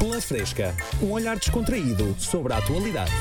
Pela Fresca, um olhar descontraído sobre a atualidade.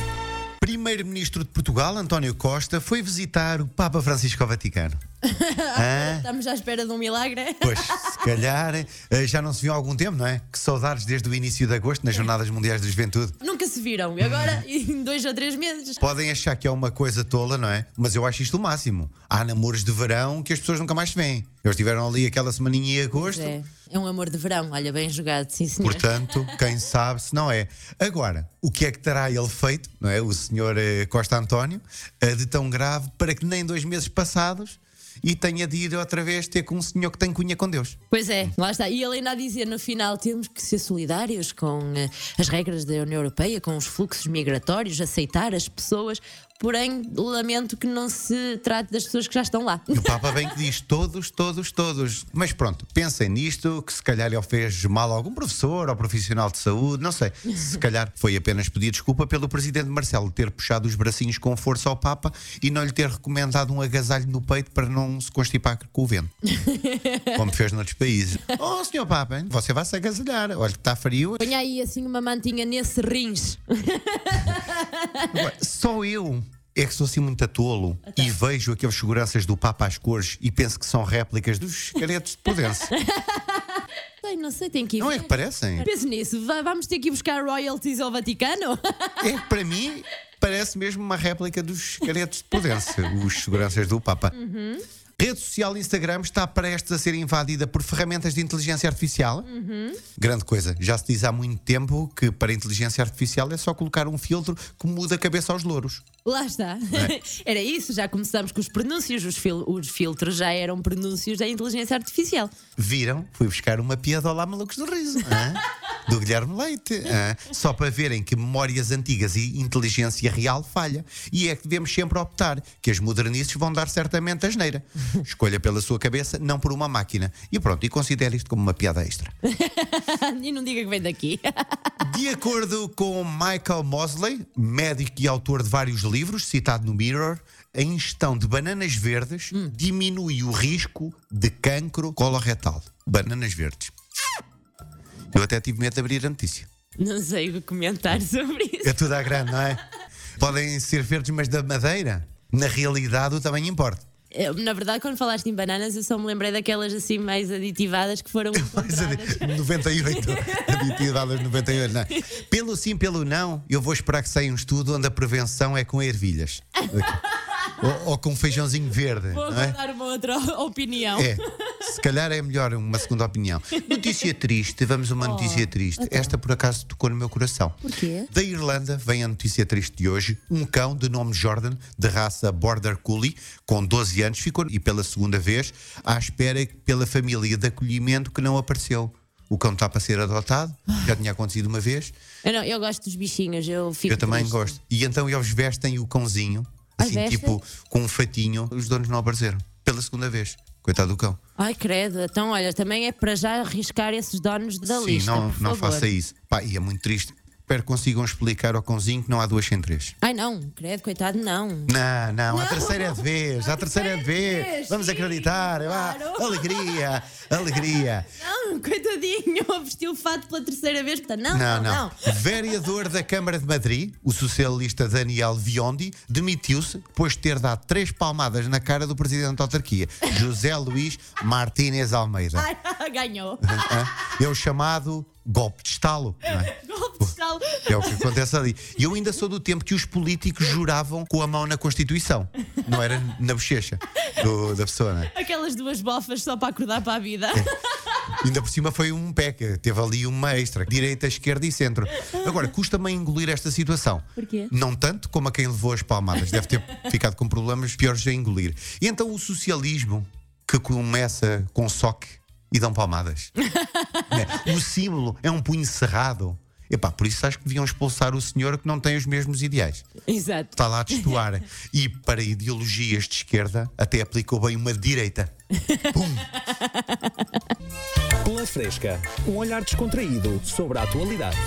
Primeiro-Ministro de Portugal, António Costa, foi visitar o Papa Francisco ao Vaticano. Hã? Estamos à espera de um milagre. Pois, se calhar, eh, já não se viu há algum tempo, não é? Que saudades desde o início de agosto, nas Jornadas Mundiais da Juventude. Nunca se viram. E agora, em dois ou três meses. Podem achar que é uma coisa tola, não é? Mas eu acho isto o máximo. Há namoros de verão que as pessoas nunca mais se veem. Eles estiveram ali aquela semaninha em agosto. É, é um amor de verão. Olha, bem jogado, sim senhor. Portanto, quem sabe se não é. Agora, o que é que terá ele feito, não é? O senhor eh, Costa António, eh, de tão grave para que nem dois meses passados e tenha de ir outra vez ter com um senhor que tem cunha com Deus. Pois é, lá está. E ele ainda a dizer no final: temos que ser solidários com eh, as regras da União Europeia, com os fluxos migratórios, aceitar as pessoas. Porém, lamento que não se trate das pessoas que já estão lá. O Papa bem que diz todos, todos, todos. Mas pronto, pensem nisto, que se calhar ele fez mal a algum professor ou profissional de saúde, não sei. Se calhar foi apenas pedir desculpa pelo presidente Marcelo ter puxado os bracinhos com força ao Papa e não lhe ter recomendado um agasalho no peito para não se constipar com o vento. Como fez noutros países. Oh, senhor Papa, você vai se agasalhar. Olha que está frio. Ponha aí assim uma mantinha nesse rins. Só eu é que sou assim muito atolo e vejo aqueles seguranças do Papa às cores e penso que são réplicas dos caretos de Pudense. Ai, não sei, tem que ir. Não é que parecem? Pense nisso, va- vamos ter que ir buscar royalties ao Vaticano? É que para mim parece mesmo uma réplica dos caretos de Pudense, os seguranças do Papa. Rede social Instagram está prestes a ser invadida por ferramentas de inteligência artificial. Grande coisa. Já se diz há muito tempo que para a inteligência artificial é só colocar um filtro que muda a cabeça aos louros. Lá está. é? Era isso, já começamos com os pronúncios. Os, fil- os filtros já eram pronúncios da inteligência artificial. Viram? Fui buscar uma piada lá malucos do riso. Do Guilherme Leite. Só para verem que memórias antigas e inteligência real falha. E é que devemos sempre optar que as modernices vão dar certamente a geneira. Escolha pela sua cabeça, não por uma máquina. E pronto, e considere isto como uma piada extra. e não diga que vem daqui. De acordo com Michael Mosley, médico e autor de vários livros, citado no Mirror, a ingestão de bananas verdes diminui o risco de cancro coloretal. Bananas verdes. Eu até tive medo de abrir a notícia. não sei o que comentar sobre isso. É tudo à grande, não é? Podem ser verdes, mas da madeira. Na realidade, o tamanho importa. Eu, Na verdade, quando falaste em bananas, eu só me lembrei daquelas assim mais aditivadas que foram Mas a encontradas. de- 98, aditivadas 98, não. é? Pelo sim, pelo não, eu vou esperar que saia um estudo onde a prevenção é com ervilhas. ou, ou com feijãozinho verde. Vou não é? dar uma outra opinião. É, se calhar é melhor uma segunda opinião. Notícia triste, vamos a uma notícia triste. Esta por acaso tocou no meu coração. Porquê? Da Irlanda vem a notícia triste de hoje. Um cão de nome Jordan, de raça Border Collie, com 12 anos, ficou e pela segunda vez à espera pela família de acolhimento que não apareceu. O cão está para ser adotado, já tinha acontecido uma vez. Eu, não, eu gosto dos bichinhos, eu fico. Eu também triste. gosto. E então eles vestem o cãozinho, assim, tipo, com um fatinho. Os donos não apareceram. Pela segunda vez. Coitado do cão. Ai, credo. Então, olha, também é para já arriscar esses donos da Sim, lista. não, por não favor. faça isso. Pá, e é muito triste. Espero que consigam explicar ao cãozinho que não há duas sem três. Ai, não, credo, coitado, não. Não, não, a Não. terceira é de vez, a terceira é de vez. Vamos sim, acreditar. claro. Alegria, alegria. Não, coitadinho, vestiu o fato pela terceira vez. Portanto, não, Não, não, não. Vereador da Câmara de Madrid, o socialista Daniel Viondi, demitiu-se depois de ter dado três palmadas na cara do presidente da autarquia, José Luís Martínez Almeida. Ai, ganhou. É o chamado golpe de estalo. não é? É o que acontece ali. E eu ainda sou do tempo que os políticos juravam com a mão na Constituição. Não era na bochecha do- da pessoa, não é? Aquelas duas bofas só para acordar para a vida. Ainda por cima foi um peca, teve ali uma extra, direita, esquerda e centro. Agora, custa-me engolir esta situação. Porquê? Não tanto como a quem levou as palmadas, deve ter ficado com problemas piores a engolir. E então o socialismo, que começa com soque e dão palmadas. Né? O símbolo é um punho cerrado. Epá, por isso acho que deviam expulsar o senhor que não tem os mesmos ideais. Exato. Está lá a destoar. E para ideologias de esquerda, até aplicou bem uma de direita. Pum! Pela Fresca, um olhar descontraído sobre a atualidade.